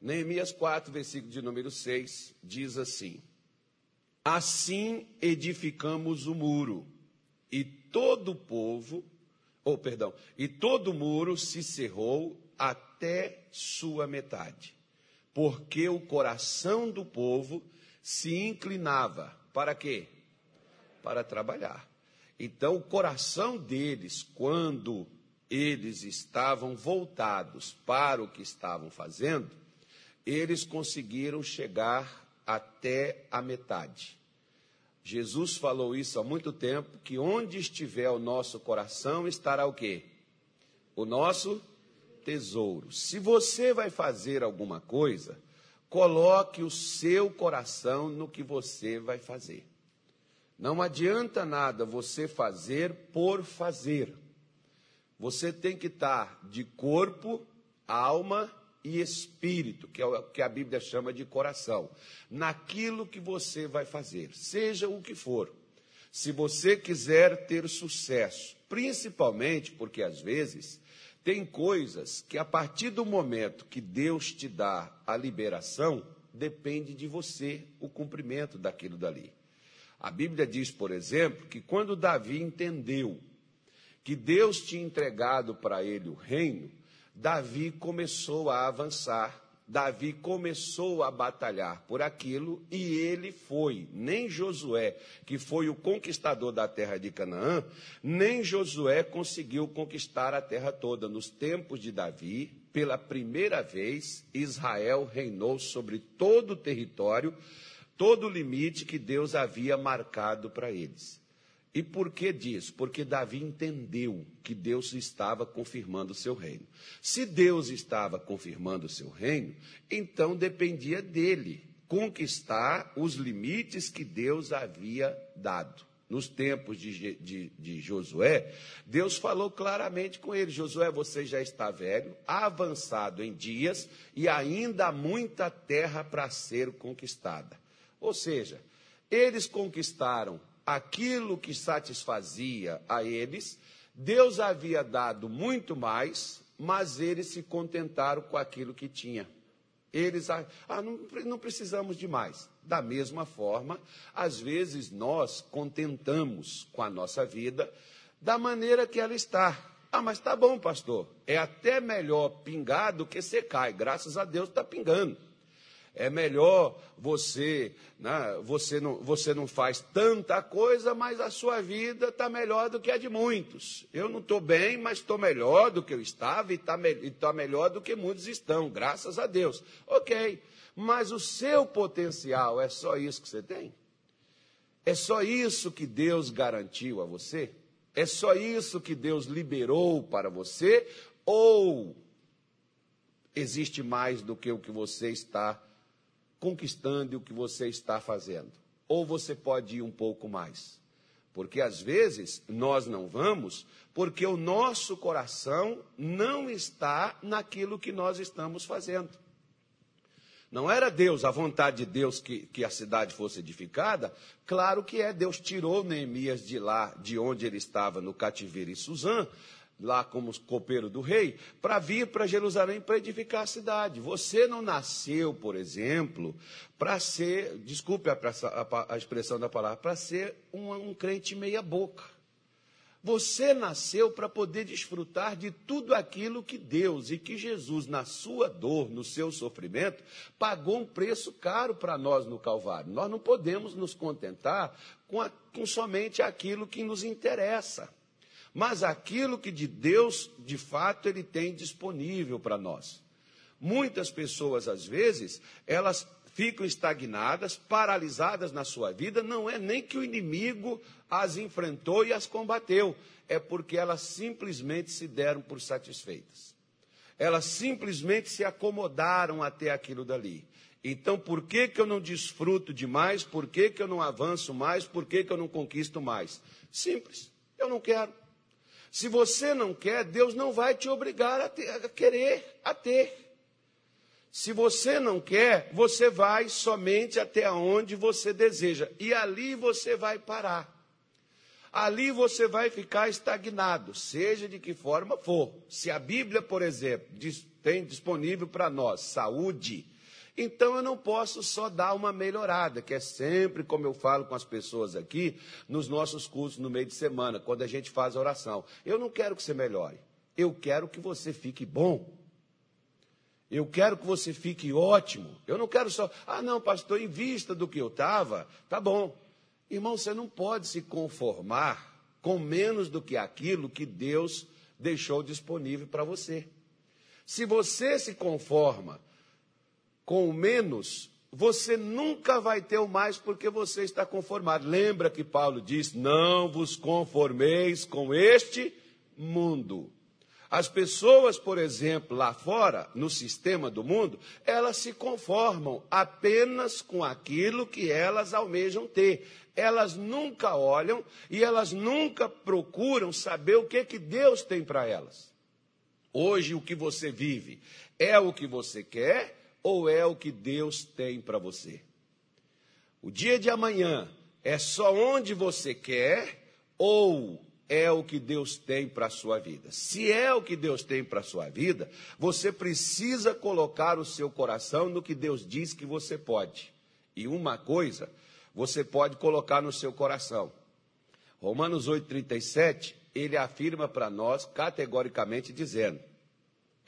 Neemias 4, versículo de número 6, diz assim: Assim edificamos o muro, e todo o povo, ou oh, perdão, e todo o muro se cerrou até sua metade, porque o coração do povo se inclinava para quê? Para trabalhar. Então, o coração deles, quando eles estavam voltados para o que estavam fazendo, eles conseguiram chegar até a metade. Jesus falou isso há muito tempo, que onde estiver o nosso coração estará o quê? O nosso tesouro. Se você vai fazer alguma coisa, coloque o seu coração no que você vai fazer. Não adianta nada você fazer por fazer. Você tem que estar de corpo, alma e espírito, que é o que a Bíblia chama de coração, naquilo que você vai fazer, seja o que for. Se você quiser ter sucesso, principalmente porque às vezes tem coisas que a partir do momento que Deus te dá a liberação, depende de você o cumprimento daquilo dali. A Bíblia diz, por exemplo, que quando Davi entendeu que Deus tinha entregado para ele o reino, Davi começou a avançar, Davi começou a batalhar por aquilo e ele foi. Nem Josué, que foi o conquistador da terra de Canaã, nem Josué conseguiu conquistar a terra toda. Nos tempos de Davi, pela primeira vez, Israel reinou sobre todo o território todo o limite que Deus havia marcado para eles. E por que disso? Porque Davi entendeu que Deus estava confirmando o seu reino. Se Deus estava confirmando o seu reino, então dependia dele conquistar os limites que Deus havia dado. Nos tempos de, de, de, Josué, Deus falou claramente com ele: Josué, você já está velho, avançado em dias e ainda há muita terra para ser conquistada. Ou seja, eles conquistaram aquilo que satisfazia a eles, Deus havia dado muito mais, mas eles se contentaram com aquilo que tinha. Eles, ah, não, não precisamos de mais. Da mesma forma, às vezes nós contentamos com a nossa vida da maneira que ela está. Ah, mas tá bom, pastor. É até melhor pingar do que secar. E graças a Deus está pingando. É melhor você, né, você, não, você não faz tanta coisa, mas a sua vida está melhor do que a de muitos. Eu não estou bem, mas estou melhor do que eu estava e está me, tá melhor do que muitos estão, graças a Deus. Ok, mas o seu potencial é só isso que você tem? É só isso que Deus garantiu a você? É só isso que Deus liberou para você? Ou existe mais do que o que você está conquistando o que você está fazendo. Ou você pode ir um pouco mais. Porque às vezes nós não vamos porque o nosso coração não está naquilo que nós estamos fazendo. Não era Deus, a vontade de Deus que, que a cidade fosse edificada? Claro que é. Deus tirou Neemias de lá, de onde ele estava no cativeiro em Suzã, lá como copeiro do rei, para vir para Jerusalém para edificar a cidade. Você não nasceu, por exemplo, para ser, desculpe a, a, a, expressão da palavra, para ser um, um crente meia-boca. Você nasceu para poder desfrutar de tudo aquilo que Deus e que Jesus, na sua dor, no seu sofrimento, pagou um preço caro para nós no Calvário. Nós não podemos nos contentar com, a, com somente aquilo que nos interessa mas aquilo que de Deus, de fato, Ele tem disponível para nós. Muitas pessoas, às vezes, elas ficam estagnadas, paralisadas na sua vida, não é nem que o inimigo as enfrentou e as combateu, é porque elas simplesmente se deram por satisfeitas. Elas simplesmente se acomodaram até aquilo dali. Então, por que, que eu não desfruto de mais? Por que, que eu não avanço mais? Por que, que eu não conquisto mais? Simples, eu não quero. Se você não quer, Deus não vai te obrigar a, ter, a querer, a ter. Se você não quer, você vai somente até onde você deseja. E ali você vai parar. Ali você vai ficar estagnado, seja de que forma for. Se a Bíblia, por exemplo, tem disponível para nós saúde, então eu não posso só dar uma melhorada, que é sempre como eu falo com as pessoas aqui, nos nossos cursos no meio de semana, quando a gente faz a oração. Eu não quero que você melhore, eu quero que você fique bom. Eu quero que você fique ótimo. Eu não quero só, ah, não, pastor, em vista do que eu estava, tá bom. Irmão, você não pode se conformar com menos do que aquilo que Deus deixou disponível para você. Se você se conforma com o menos, você nunca vai ter o mais porque você está conformado. Lembra que Paulo diz: Não vos conformeis com este mundo. As pessoas, por exemplo, lá fora, no sistema do mundo, elas se conformam apenas com aquilo que elas almejam ter. Elas nunca olham e elas nunca procuram saber o que, que Deus tem para elas. Hoje, o que você vive é o que você quer ou é o que Deus tem para você? O dia de amanhã é só onde você quer ou é o que Deus tem para a sua vida? Se é o que Deus tem para a sua vida, você precisa colocar o seu coração no que Deus diz que você pode. E uma coisa você pode colocar no seu coração. Romanos 8,37, ele afirma para nós categoricamente dizendo: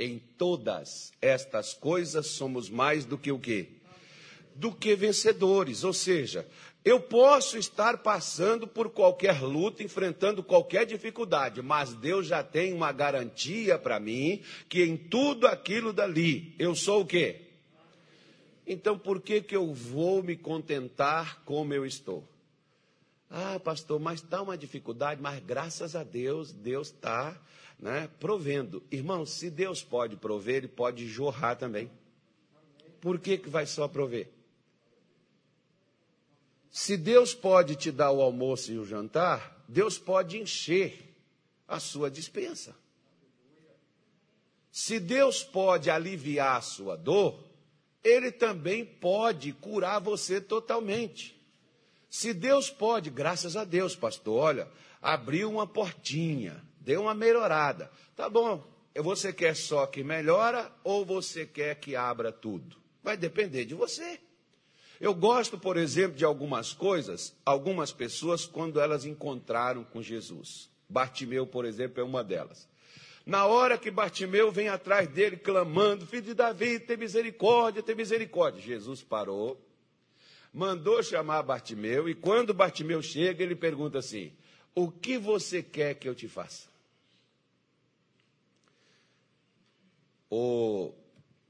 em todas estas coisas somos mais do que o quê? Do que vencedores. Ou seja, eu posso estar passando por qualquer luta, enfrentando qualquer dificuldade, mas Deus já tem uma garantia para mim que em tudo aquilo dali eu sou o quê? Então por que, que eu vou me contentar como eu estou? Ah, pastor, mas está uma dificuldade, mas graças a Deus, Deus está né, provendo. Irmão, se Deus pode prover, Ele pode jorrar também. Por que, que vai só prover? Se Deus pode te dar o almoço e o jantar, Deus pode encher a sua dispensa. Se Deus pode aliviar a sua dor, Ele também pode curar você totalmente. Se Deus pode, graças a Deus, pastor, olha, abriu uma portinha, deu uma melhorada. Tá bom, você quer só que melhora ou você quer que abra tudo? Vai depender de você. Eu gosto, por exemplo, de algumas coisas, algumas pessoas, quando elas encontraram com Jesus. Bartimeu, por exemplo, é uma delas. Na hora que Bartimeu vem atrás dele clamando: Filho de Davi, tem misericórdia, tem misericórdia. Jesus parou, mandou chamar Bartimeu, e quando Bartimeu chega, ele pergunta assim: O que você quer que eu te faça? O,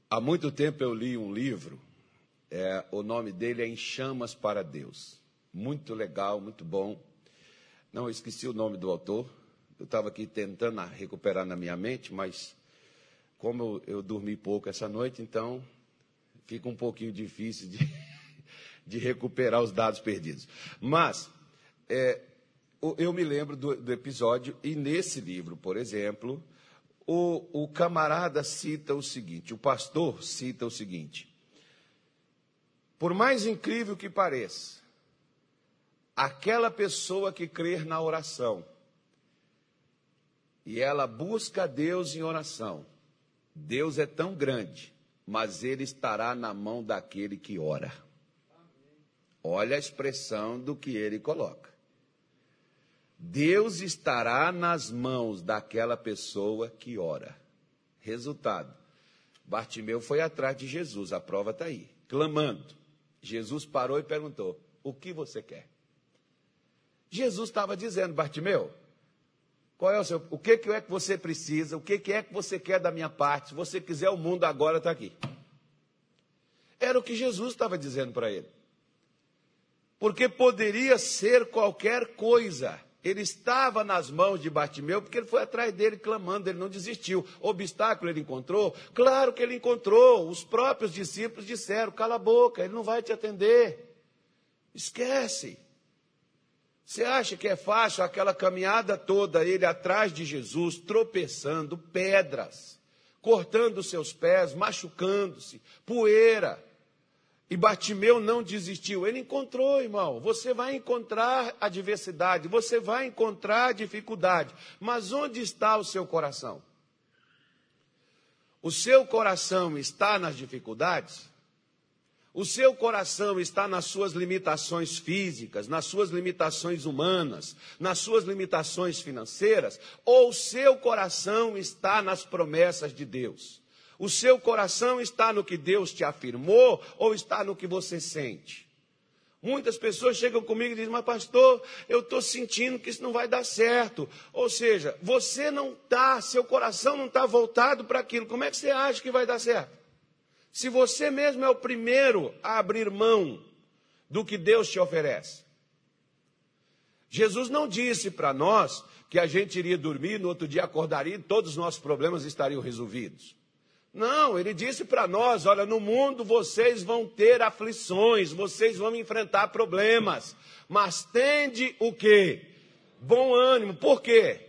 há muito tempo eu li um livro, é, o nome dele é Em Chamas para Deus. Muito legal, muito bom. Não, esqueci o nome do autor. Eu estava aqui tentando recuperar na minha mente, mas como eu, eu dormi pouco essa noite, então fica um pouquinho difícil de de recuperar os dados perdidos. Mas é, eu me lembro do, do, episódio, e nesse livro, por exemplo, o, o camarada cita o seguinte: o pastor cita o seguinte. Por mais incrível que pareça, aquela pessoa que crer na oração e ela busca Deus em oração, Deus é tão grande, mas ele estará na mão daquele que ora. Olha a expressão do que ele coloca. Deus estará nas mãos daquela pessoa que ora. Resultado: Bartimeu foi atrás de Jesus, a prova está aí, clamando. Jesus parou e perguntou: O que você quer? Jesus estava dizendo, Bartimeu, qual é o seu, o que, que é que você precisa, o que, que é que você quer da minha parte? Se você quiser, o mundo agora está aqui. Era o que Jesus estava dizendo para ele porque poderia ser qualquer coisa. Ele estava nas mãos de Bartimeu porque ele foi atrás dele clamando, ele não desistiu. Obstáculo ele encontrou? Claro que ele encontrou. Os próprios discípulos disseram: cala a boca, ele não vai te atender. Esquece. Você acha que é fácil aquela caminhada toda, ele atrás de Jesus, tropeçando, pedras, cortando seus pés, machucando-se, poeira. E Bartimeu não desistiu. Ele encontrou, irmão. Você vai encontrar adversidade, você vai encontrar dificuldade. Mas onde está o seu coração? O seu coração está nas dificuldades? O seu coração está nas suas limitações físicas, nas suas limitações humanas, nas suas limitações financeiras? Ou o seu coração está nas promessas de Deus? O seu coração está no que Deus te afirmou ou está no que você sente? Muitas pessoas chegam comigo e dizem, mas pastor, eu estou sentindo que isso não vai dar certo. Ou seja, você não está, seu coração não está voltado para aquilo. Como é que você acha que vai dar certo? Se você mesmo é o primeiro a abrir mão do que Deus te oferece. Jesus não disse para nós que a gente iria dormir, no outro dia acordaria e todos os nossos problemas estariam resolvidos. Não, ele disse para nós: olha, no mundo vocês vão ter aflições, vocês vão enfrentar problemas, mas tende o quê? Bom ânimo. Por quê?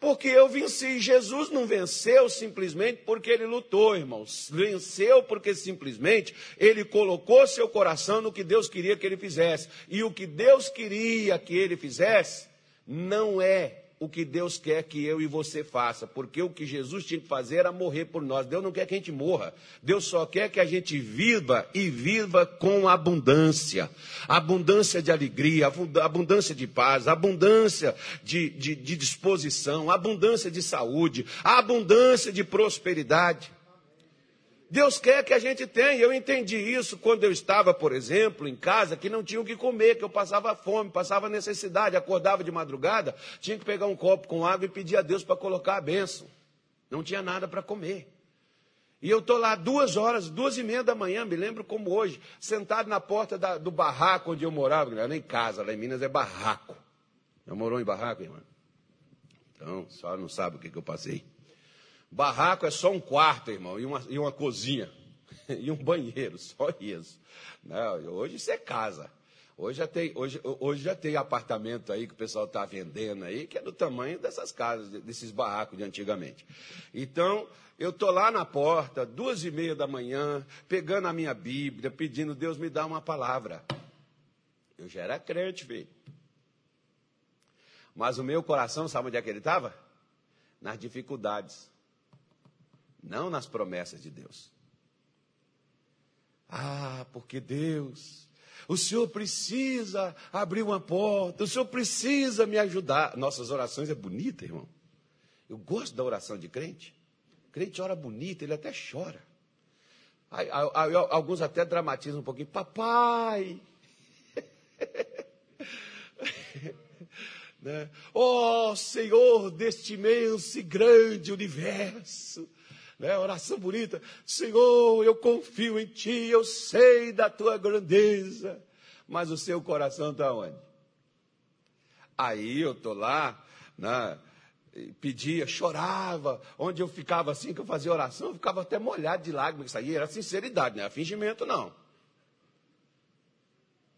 Porque eu venci. Jesus não venceu simplesmente porque ele lutou, irmãos. Venceu porque simplesmente ele colocou seu coração no que Deus queria que ele fizesse. E o que Deus queria que ele fizesse não é o que Deus quer que eu e você faça, porque o que Jesus tinha que fazer era morrer por nós. Deus não quer que a gente morra. Deus só quer que a gente viva e viva com abundância. Abundância de alegria, abundância de paz, abundância de, de, de disposição, abundância de saúde, abundância de prosperidade. Deus quer que a gente tenha. Eu entendi isso quando eu estava, por exemplo, em casa, que não tinha o que comer, que eu passava fome, passava necessidade, acordava de madrugada, tinha que pegar um copo com água e pedir a Deus para colocar a bênção. Não tinha nada para comer. E eu estou lá duas horas, duas e meia da manhã, me lembro como hoje, sentado na porta da, do barraco onde eu morava, não era nem casa, lá em Minas é barraco. Já morou em barraco, irmão? Então, só não sabe o que, que eu passei. Barraco é só um quarto, irmão, e uma, e uma cozinha, e um banheiro, só isso. Não, hoje isso é casa. Hoje já, tem, hoje, hoje já tem apartamento aí que o pessoal está vendendo aí, que é do tamanho dessas casas, desses barracos de antigamente. Então, eu estou lá na porta, duas e meia da manhã, pegando a minha Bíblia, pedindo, Deus me dá uma palavra. Eu já era crente, filho. Mas o meu coração, sabe onde é que ele estava? Nas dificuldades não nas promessas de Deus. Ah, porque Deus, o Senhor precisa abrir uma porta, o Senhor precisa me ajudar. Nossas orações é bonita, irmão. Eu gosto da oração de crente. crente ora bonito, ele até chora. Alguns até dramatizam um pouquinho. Papai! né? Oh, Senhor deste imenso e grande universo, né? Oração bonita. Senhor, eu confio em Ti, eu sei da Tua grandeza. Mas o seu coração está onde? Aí eu estou lá, né? pedia, chorava, onde eu ficava assim, que eu fazia oração, eu ficava até molhado de lágrimas, isso aí era sinceridade, não era fingimento não.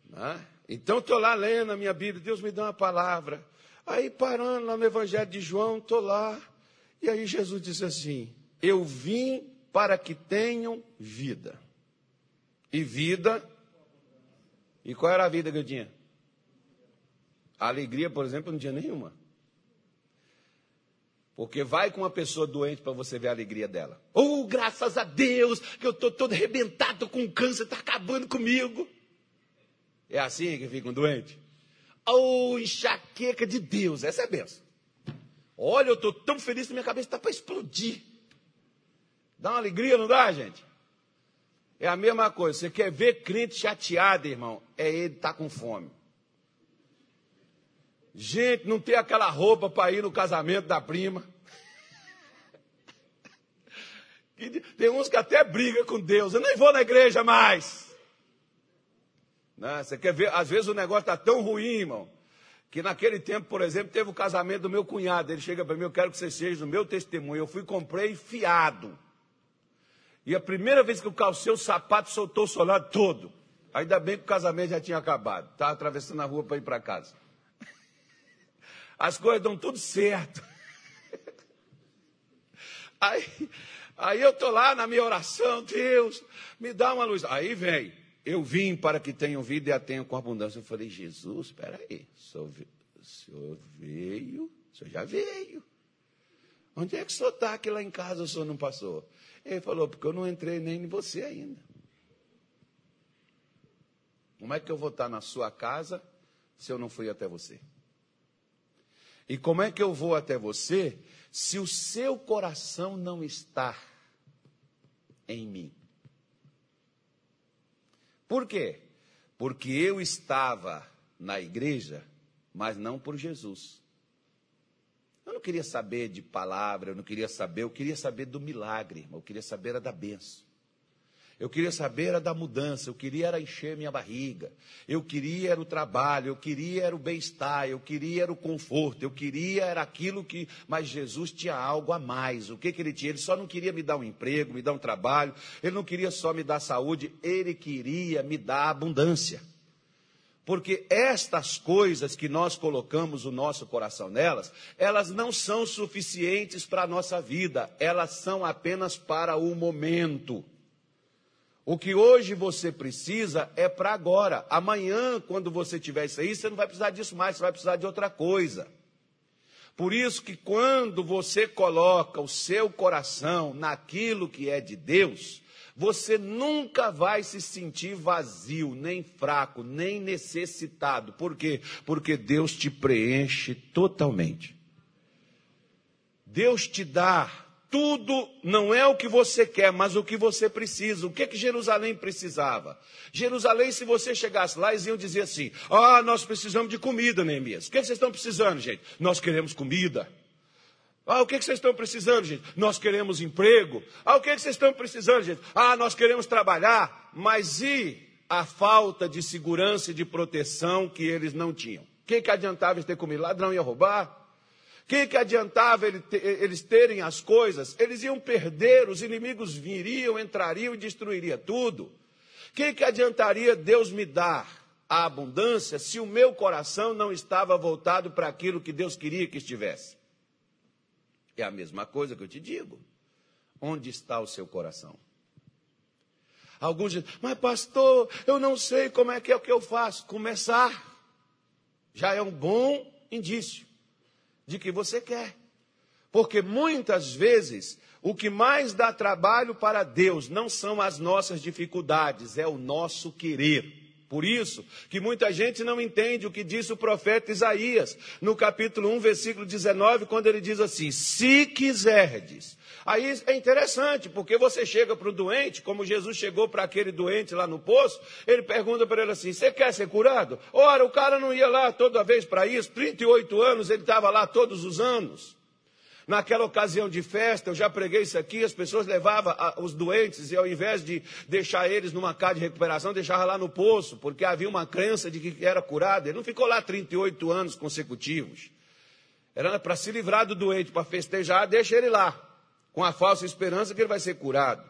Né? Então estou lá lendo a minha Bíblia, Deus me dá uma palavra. Aí parando lá no Evangelho de João, estou lá, e aí Jesus disse assim, eu vim para que tenham vida. E vida. E qual era a vida que eu tinha? A alegria, por exemplo, não tinha nenhuma. Porque vai com uma pessoa doente para você ver a alegria dela. Oh, graças a Deus, que eu estou todo arrebentado com câncer, está acabando comigo. É assim que fica um doente? Oh, enxaqueca de Deus, essa é a benção. Olha, eu estou tão feliz que minha cabeça está para explodir. Dá uma alegria, não dá, gente? É a mesma coisa. Você quer ver crente chateado, irmão? É ele tá com fome. Gente, não tem aquela roupa para ir no casamento da prima. Tem uns que até brigam com Deus. Eu nem vou na igreja mais. Não, você quer ver? Às vezes o negócio está tão ruim, irmão, que naquele tempo, por exemplo, teve o casamento do meu cunhado. Ele chega para mim, eu quero que você seja o meu testemunho. Eu fui comprei fiado. E a primeira vez que eu calcei o sapato, soltou o solado todo. Ainda bem que o casamento já tinha acabado. Estava atravessando a rua para ir para casa. As coisas dão tudo certo. Aí, aí eu estou lá na minha oração, Deus, me dá uma luz. Aí vem, eu vim para que tenham vida e a tenham com abundância. Eu falei, Jesus, espera aí, o senhor veio, o senhor já veio. Onde é que o senhor está que lá em casa o senhor não passou? Ele falou, porque eu não entrei nem em você ainda. Como é que eu vou estar na sua casa se eu não fui até você? E como é que eu vou até você se o seu coração não está em mim? Por quê? Porque eu estava na igreja, mas não por Jesus. Eu não queria saber de palavra, eu não queria saber, eu queria saber do milagre, eu queria saber era da benção. Eu queria saber era da mudança, eu queria era encher minha barriga, eu queria era o trabalho, eu queria era o bem-estar, eu queria era o conforto, eu queria era aquilo que. Mas Jesus tinha algo a mais. O que, que ele tinha? Ele só não queria me dar um emprego, me dar um trabalho, ele não queria só me dar saúde, ele queria me dar abundância. Porque estas coisas que nós colocamos o nosso coração nelas, elas não são suficientes para a nossa vida, elas são apenas para o momento. O que hoje você precisa é para agora. Amanhã, quando você tiver isso aí, você não vai precisar disso mais, você vai precisar de outra coisa. Por isso que quando você coloca o seu coração naquilo que é de Deus, você nunca vai se sentir vazio, nem fraco, nem necessitado. Por quê? Porque Deus te preenche totalmente. Deus te dá tudo não é o que você quer, mas o que você precisa. O que que Jerusalém precisava? Jerusalém, se você chegasse lá, eles iam dizer assim: Ah, nós precisamos de comida, Neemias. O que, que vocês estão precisando, gente? Nós queremos comida. Ah, o que, que vocês estão precisando, gente? Nós queremos emprego. Ah, o que, que vocês estão precisando, gente? Ah, nós queremos trabalhar. Mas e a falta de segurança e de proteção que eles não tinham? O que, adiantava eles ter comido? Ladrão ia roubar? que, que adiantava eles terem as coisas? Eles iam perder, os inimigos viriam, entrariam e destruiria tudo. O que, que adiantaria Deus me dar a abundância se o meu coração não estava voltado para aquilo que Deus queria que estivesse? É a mesma coisa que eu te digo. Onde está o seu coração? Alguns dizem, mas pastor, eu não sei como é que é o que eu faço. Começar já é um bom indício de que você quer. Porque muitas vezes o que mais dá trabalho para Deus não são as nossas dificuldades, é o nosso querer. Por isso que muita gente não entende o que disse o profeta Isaías, no capítulo 1, versículo 19, quando ele diz assim: Se quiserdes. Aí é interessante, porque você chega para o doente, como Jesus chegou para aquele doente lá no poço, ele pergunta para ele assim: Você quer ser curado? Ora, o cara não ia lá toda vez para isso, 38 anos, ele estava lá todos os anos. Naquela ocasião de festa, eu já preguei isso aqui, as pessoas levavam os doentes e ao invés de deixar eles numa casa de recuperação, deixava lá no poço, porque havia uma crença de que era curado. Ele não ficou lá 38 anos consecutivos. Era para se livrar do doente, para festejar, deixa ele lá, com a falsa esperança que ele vai ser curado.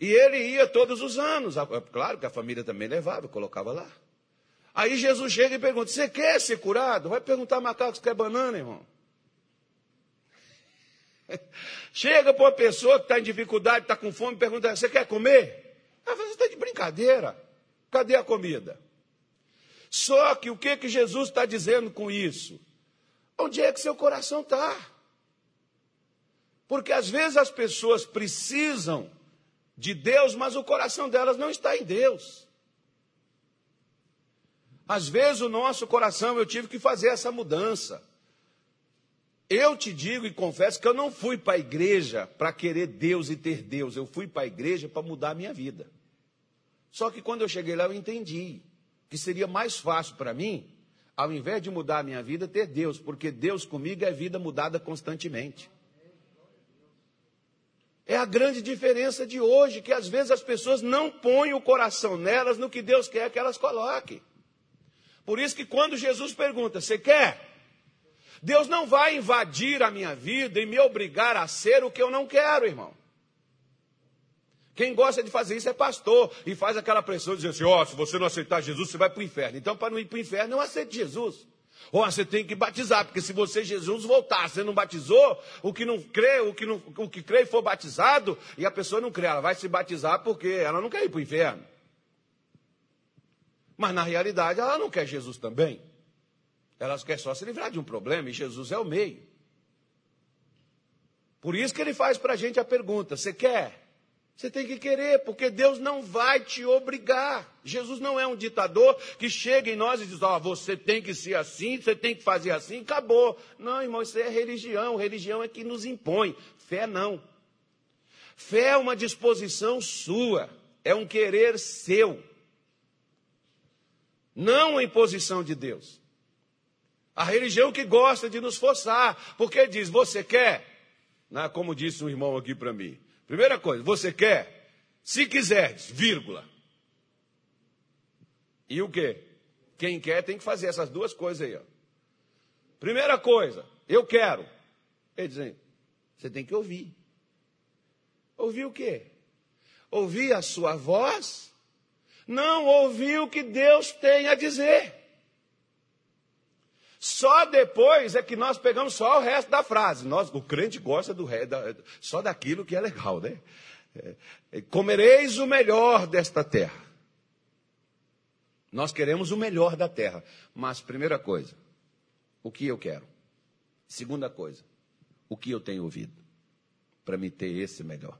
E ele ia todos os anos. Claro que a família também levava, colocava lá. Aí Jesus chega e pergunta: Você quer ser curado? Vai perguntar macaco se quer banana, irmão. Chega para uma pessoa que está em dificuldade, está com fome, pergunta: Você quer comer? Fala: Você está de brincadeira. Cadê a comida? Só que o que, que Jesus está dizendo com isso? Onde é que seu coração está? Porque às vezes as pessoas precisam de Deus, mas o coração delas não está em Deus. Às vezes o nosso coração, eu tive que fazer essa mudança. Eu te digo e confesso que eu não fui para a igreja para querer Deus e ter Deus. Eu fui para a igreja para mudar a minha vida. Só que quando eu cheguei lá, eu entendi que seria mais fácil para mim, ao invés de mudar a minha vida, ter Deus, porque Deus comigo é vida mudada constantemente. É a grande diferença de hoje, que às vezes as pessoas não põem o coração nelas no que Deus quer que elas coloquem. Por isso que quando Jesus pergunta, você quer? Deus não vai invadir a minha vida e me obrigar a ser o que eu não quero, irmão. Quem gosta de fazer isso é pastor e faz aquela pressão dizendo assim: ó, oh, se você não aceitar Jesus, você vai para o inferno. Então, para não ir para o inferno, não aceite Jesus. Ou você tem que batizar, porque se você, Jesus, voltar, você não batizou, o que não crê, o que, não, o que crê e for batizado, e a pessoa não crê, ela vai se batizar porque ela não quer ir para o inferno. Mas na realidade, ela não quer Jesus também. Elas querem só se livrar de um problema e Jesus é o meio. Por isso que ele faz para a gente a pergunta: você quer? Você tem que querer, porque Deus não vai te obrigar. Jesus não é um ditador que chega em nós e diz: Ó, oh, você tem que ser assim, você tem que fazer assim, acabou. Não, irmão, isso é religião. Religião é que nos impõe. Fé não. Fé é uma disposição sua, é um querer seu, não a imposição de Deus. A religião que gosta de nos forçar, porque diz: Você quer? Né, como disse um irmão aqui para mim. Primeira coisa, você quer? Se quiseres, vírgula. E o quê? Quem quer tem que fazer essas duas coisas aí. Ó. Primeira coisa, eu quero. Ele diz, você tem que ouvir. Ouvir o quê? Ouvir a sua voz? Não ouvir o que Deus tem a dizer. Só depois é que nós pegamos só o resto da frase. Nós, o crente gosta do da, só daquilo que é legal, né? É, é, comereis o melhor desta terra. Nós queremos o melhor da terra. Mas, primeira coisa, o que eu quero? Segunda coisa, o que eu tenho ouvido? Para me ter esse melhor.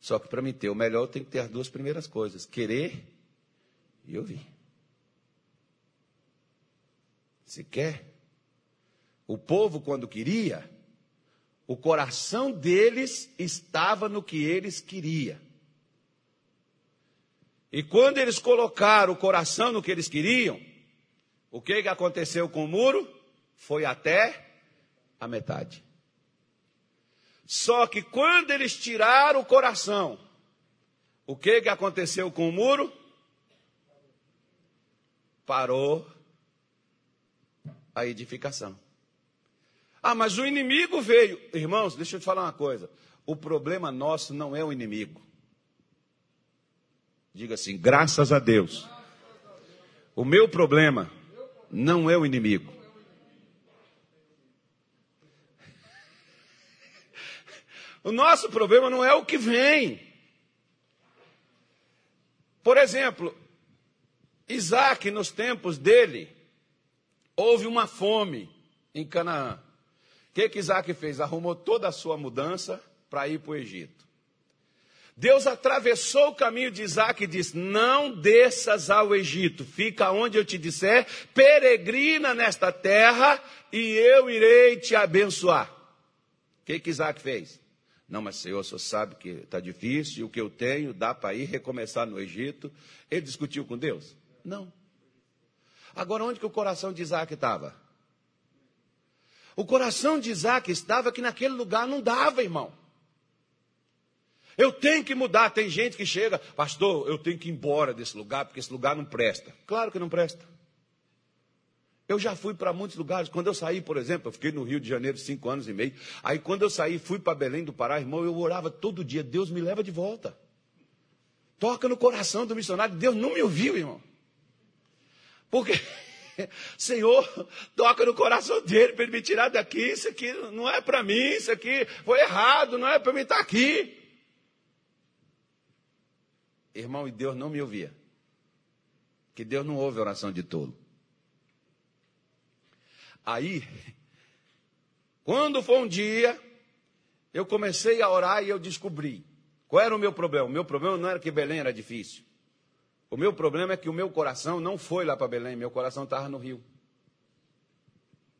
Só que para me ter o melhor, eu tenho que ter as duas primeiras coisas: querer e ouvir. Se quer? O povo, quando queria, o coração deles estava no que eles queriam. E quando eles colocaram o coração no que eles queriam, o que, que aconteceu com o muro? Foi até a metade. Só que quando eles tiraram o coração, o que, que aconteceu com o muro? Parou a edificação. Ah, mas o inimigo veio. Irmãos, deixa eu te falar uma coisa. O problema nosso não é o inimigo. Diga assim, graças a Deus. O meu problema não é o inimigo. O nosso problema não é o que vem. Por exemplo, Isaac, nos tempos dele, houve uma fome em Canaã. O que, que Isaac fez? Arrumou toda a sua mudança para ir para o Egito. Deus atravessou o caminho de Isaac e disse: Não desças ao Egito, fica onde eu te disser, peregrina nesta terra e eu irei te abençoar. O que, que Isaac fez? Não, mas Senhor, o senhor sabe que está difícil, o que eu tenho dá para ir recomeçar no Egito. Ele discutiu com Deus? Não. Agora, onde que o coração de Isaac estava? O coração de Isaac estava que naquele lugar não dava, irmão. Eu tenho que mudar. Tem gente que chega, pastor, eu tenho que ir embora desse lugar, porque esse lugar não presta. Claro que não presta. Eu já fui para muitos lugares. Quando eu saí, por exemplo, eu fiquei no Rio de Janeiro cinco anos e meio. Aí quando eu saí, fui para Belém do Pará, irmão, eu orava todo dia, Deus me leva de volta. Toca no coração do missionário, Deus não me ouviu, irmão. Porque, Senhor, toca no coração dele para ele me tirar daqui. Isso aqui não é para mim, isso aqui foi errado, não é para mim estar aqui. Irmão, e Deus não me ouvia. Que Deus não ouve a oração de tolo. Aí, quando foi um dia, eu comecei a orar e eu descobri qual era o meu problema. O meu problema não era que Belém era difícil. O meu problema é que o meu coração não foi lá para Belém, meu coração estava no Rio.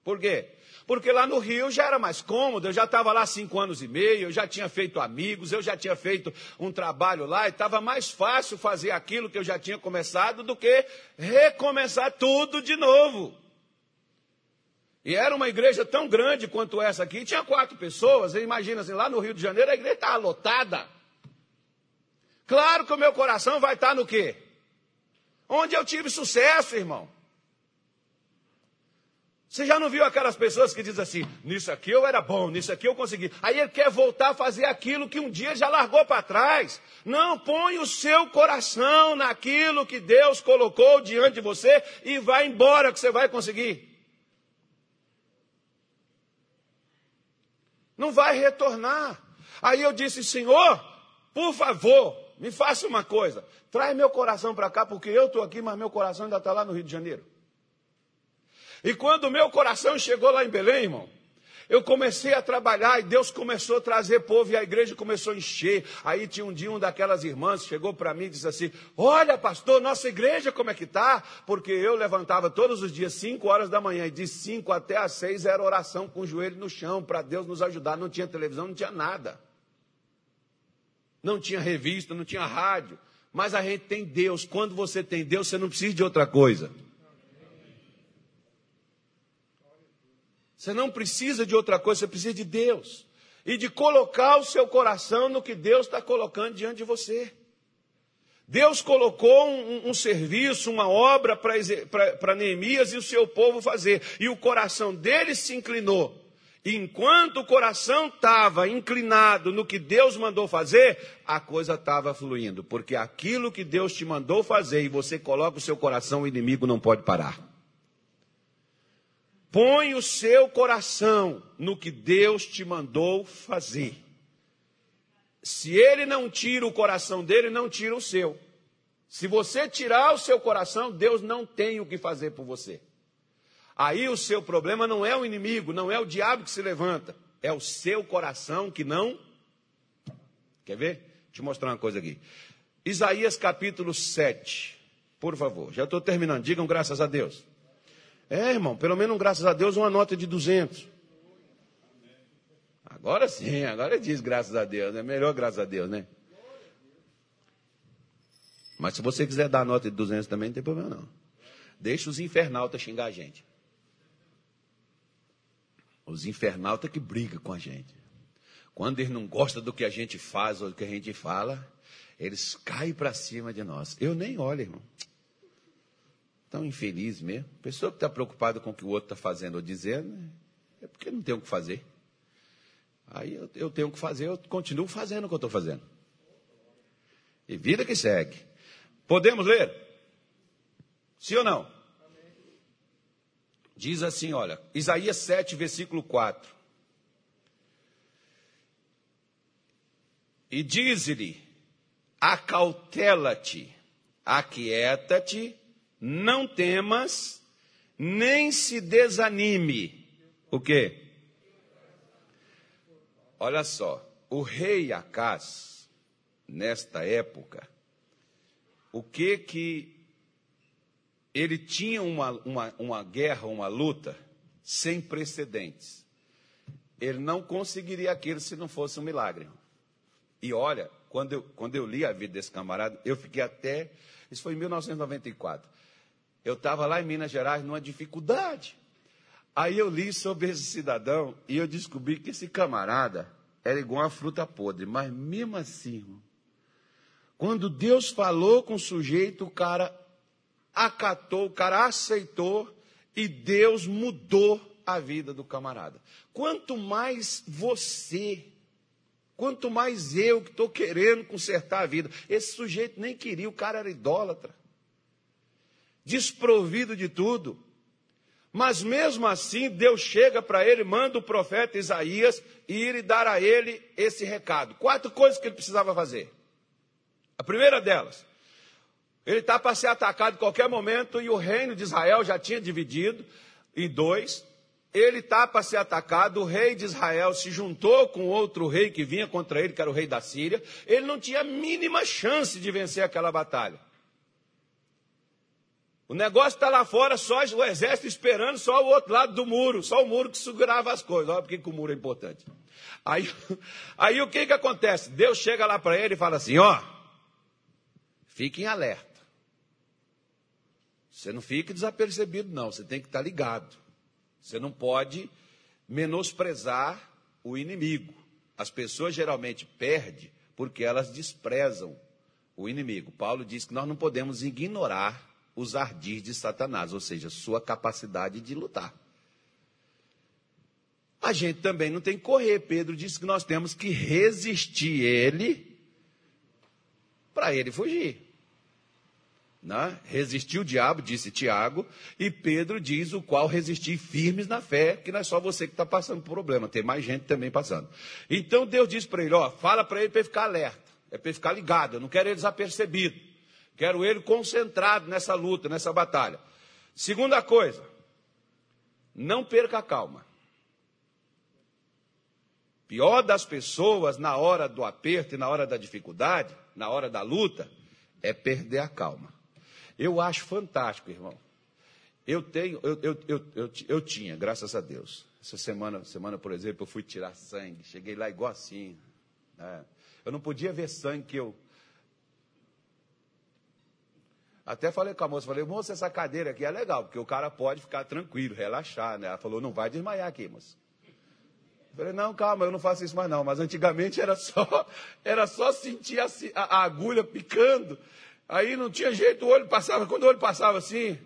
Por quê? Porque lá no Rio já era mais cômodo, eu já estava lá cinco anos e meio, eu já tinha feito amigos, eu já tinha feito um trabalho lá, e estava mais fácil fazer aquilo que eu já tinha começado do que recomeçar tudo de novo. E era uma igreja tão grande quanto essa aqui, tinha quatro pessoas, imagina assim, lá no Rio de Janeiro a igreja estava lotada. Claro que o meu coração vai estar no quê? Onde eu tive sucesso, irmão. Você já não viu aquelas pessoas que dizem assim: nisso aqui eu era bom, nisso aqui eu consegui. Aí ele quer voltar a fazer aquilo que um dia já largou para trás. Não, põe o seu coração naquilo que Deus colocou diante de você e vai embora que você vai conseguir. Não vai retornar. Aí eu disse: Senhor, por favor, me faça uma coisa. Traz meu coração para cá, porque eu estou aqui, mas meu coração ainda está lá no Rio de Janeiro. E quando meu coração chegou lá em Belém, irmão, Eu comecei a trabalhar e Deus começou a trazer povo e a igreja começou a encher. Aí tinha um dia um daquelas irmãs chegou para mim e disse assim: Olha, pastor, nossa igreja como é que está? Porque eu levantava todos os dias, 5 horas da manhã, e de 5 até às 6 era oração com o joelho no chão, para Deus nos ajudar. Não tinha televisão, não tinha nada. Não tinha revista, não tinha rádio. Mas a gente tem Deus. Quando você tem Deus, você não precisa de outra coisa. Você não precisa de outra coisa, você precisa de Deus. E de colocar o seu coração no que Deus está colocando diante de você. Deus colocou um, um serviço, uma obra para Neemias e o seu povo fazer. E o coração deles se inclinou. Enquanto o coração estava inclinado no que Deus mandou fazer, a coisa estava fluindo. Porque aquilo que Deus te mandou fazer e você coloca o seu coração, o inimigo não pode parar. Põe o seu coração no que Deus te mandou fazer. Se ele não tira o coração dele, não tira o seu. Se você tirar o seu coração, Deus não tem o que fazer por você. Aí o seu problema não é o inimigo, não é o diabo que se levanta, é o seu coração que não. Quer ver? Deixa eu mostrar uma coisa aqui. Isaías capítulo 7, por favor. Já estou terminando. Digam graças a Deus. É, irmão, pelo menos, graças a Deus, uma nota de 200. Agora sim, agora diz graças a Deus, é melhor graças a Deus, né? Mas se você quiser dar nota de 200 também, não tem problema não. Deixa os infernautas xingar a gente. Os infernautas que brigam com a gente. Quando eles não gostam do que a gente faz ou do que a gente fala, eles caem para cima de nós. Eu nem olho, irmão tão infeliz mesmo. Pessoa que está preocupada com o que o outro está fazendo ou dizendo, é porque não tem o que fazer. Aí eu, eu tenho o que fazer, eu continuo fazendo o que eu estou fazendo. E vida que segue. Podemos ler? Sim ou não? Diz assim, olha, Isaías 7, versículo 4. E diz-lhe: Acautela-te, aquieta-te não temas, nem se desanime. O quê? Olha só, o rei Acás, nesta época, o que que ele tinha uma, uma, uma guerra, uma luta sem precedentes. Ele não conseguiria aquilo se não fosse um milagre. E olha, quando eu, quando eu li a vida desse camarada, eu fiquei até. Isso foi em 1994. Eu estava lá em Minas Gerais numa dificuldade. Aí eu li sobre esse cidadão e eu descobri que esse camarada era igual a fruta podre. Mas mesmo assim, quando Deus falou com o sujeito, o cara acatou, o cara aceitou e Deus mudou a vida do camarada. Quanto mais você, quanto mais eu que estou querendo consertar a vida, esse sujeito nem queria, o cara era idólatra desprovido de tudo. Mas mesmo assim, Deus chega para ele, manda o profeta Isaías ir e dar a ele esse recado. Quatro coisas que ele precisava fazer. A primeira delas, ele está para ser atacado em qualquer momento e o reino de Israel já tinha dividido em dois. Ele está para ser atacado, o rei de Israel se juntou com outro rei que vinha contra ele, que era o rei da Síria. Ele não tinha a mínima chance de vencer aquela batalha. O negócio está lá fora, só o exército esperando, só o outro lado do muro, só o muro que segurava as coisas. Olha porque que o muro é importante. Aí, aí o que, que acontece? Deus chega lá para ele e fala assim: ó, fiquem alerta. Você não fique desapercebido, não, você tem que estar ligado. Você não pode menosprezar o inimigo. As pessoas geralmente perdem porque elas desprezam o inimigo. Paulo diz que nós não podemos ignorar os ardis de Satanás, ou seja, sua capacidade de lutar. A gente também não tem que correr. Pedro disse que nós temos que resistir ele para ele fugir. Né? Resistir o diabo, disse Tiago, e Pedro diz o qual resistir firmes na fé, que não é só você que está passando por problema, tem mais gente também passando. Então Deus diz para ele, ó, fala para ele para ele ficar alerta, é para ele ficar ligado, eu não quero ele desapercebido. Quero ele concentrado nessa luta, nessa batalha. Segunda coisa, não perca a calma. pior das pessoas na hora do aperto e na hora da dificuldade, na hora da luta, é perder a calma. Eu acho fantástico, irmão. Eu tenho, eu, eu, eu, eu, eu tinha, graças a Deus. Essa semana, semana, por exemplo, eu fui tirar sangue. Cheguei lá igual assim. Né? Eu não podia ver sangue que eu. Até falei com a moça, falei, moça, essa cadeira aqui é legal, porque o cara pode ficar tranquilo, relaxar, né? Ela falou, não vai desmaiar aqui, moça. Eu falei, não, calma, eu não faço isso mais não. Mas antigamente era só, era só sentir a, a, a agulha picando. Aí não tinha jeito, o olho passava, quando o olho passava assim,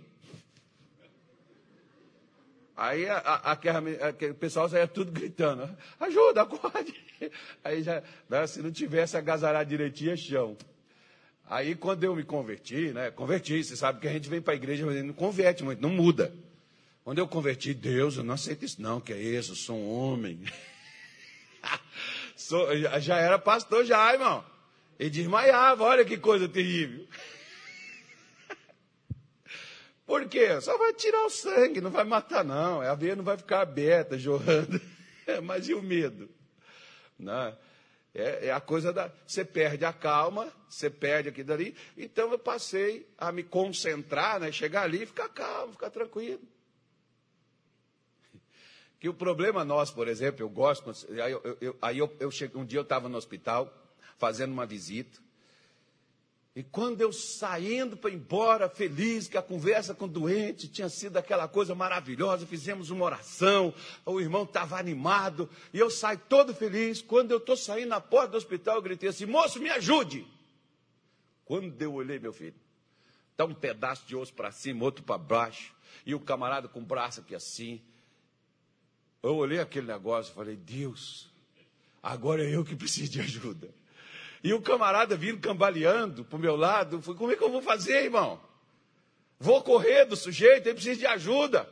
Aí a, a, aquele pessoal saia tudo gritando: ajuda, acorde. Aí já, né, se não tivesse agasalhado direitinho, é chão. Aí quando eu me converti, né? Converti, você sabe que a gente vem para a igreja, mas não converte muito, não muda. Quando eu converti, Deus, eu não aceito isso, não, que é isso, eu sou um homem. sou, já era pastor já, irmão. E desmaiava, olha que coisa terrível. Por quê? Só vai tirar o sangue, não vai matar, não. A veia não vai ficar aberta, jorrando. Mas e o medo? Não. Né? É, é, a coisa da. Você perde a calma, você perde aqui dali. Então eu passei a me concentrar, né? chegar ali e ficar calmo, ficar tranquilo. Que o problema nosso, por exemplo, eu gosto. Aí, eu, eu, aí eu, eu um dia eu estava no hospital, fazendo uma visita. E quando eu saindo para embora, feliz, que a conversa com o doente tinha sido aquela coisa maravilhosa, fizemos uma oração, o irmão estava animado, e eu saio todo feliz. Quando eu estou saindo na porta do hospital, eu gritei assim: moço, me ajude. Quando eu olhei, meu filho, está um pedaço de osso para cima, outro para baixo, e o camarada com o braço aqui assim. Eu olhei aquele negócio e falei: Deus, agora é eu que preciso de ajuda. E o camarada vindo cambaleando para o meu lado. Falei, como é que eu vou fazer, irmão? Vou correr do sujeito, ele precisa de ajuda.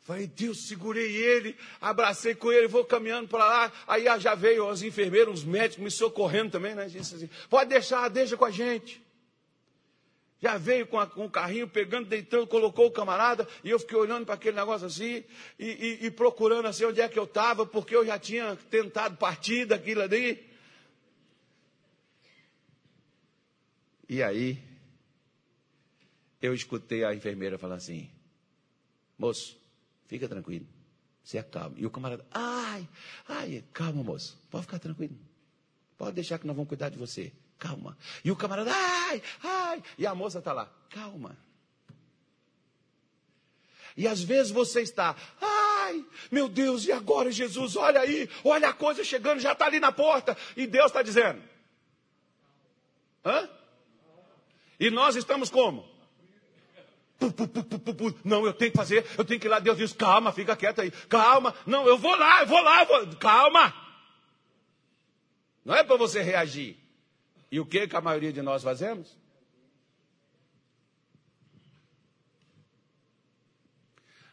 Falei, Deus, segurei ele, abracei com ele, vou caminhando para lá. Aí já veio os enfermeiros, os médicos me socorrendo também, né? Disse assim, pode deixar, deixa com a gente. Já veio com, a, com o carrinho, pegando, deitando, colocou o camarada, e eu fiquei olhando para aquele negócio assim, e, e, e procurando assim onde é que eu estava, porque eu já tinha tentado partir daquilo ali. E aí, eu escutei a enfermeira falar assim: moço, fica tranquilo, se acalma. E o camarada, ai, ai, calma, moço, pode ficar tranquilo. Pode deixar que nós vamos cuidar de você. Calma. E o camarada, ai, ai. E a moça está lá, calma. E às vezes você está, ai, meu Deus, e agora, Jesus? Olha aí, olha a coisa chegando, já está ali na porta. E Deus está dizendo: hã? E nós estamos como? Não, eu tenho que fazer, eu tenho que ir lá. Deus diz: calma, fica quieto aí. Calma, não, eu vou lá, eu vou lá, eu vou. calma. Não é para você reagir. E o que, que a maioria de nós fazemos?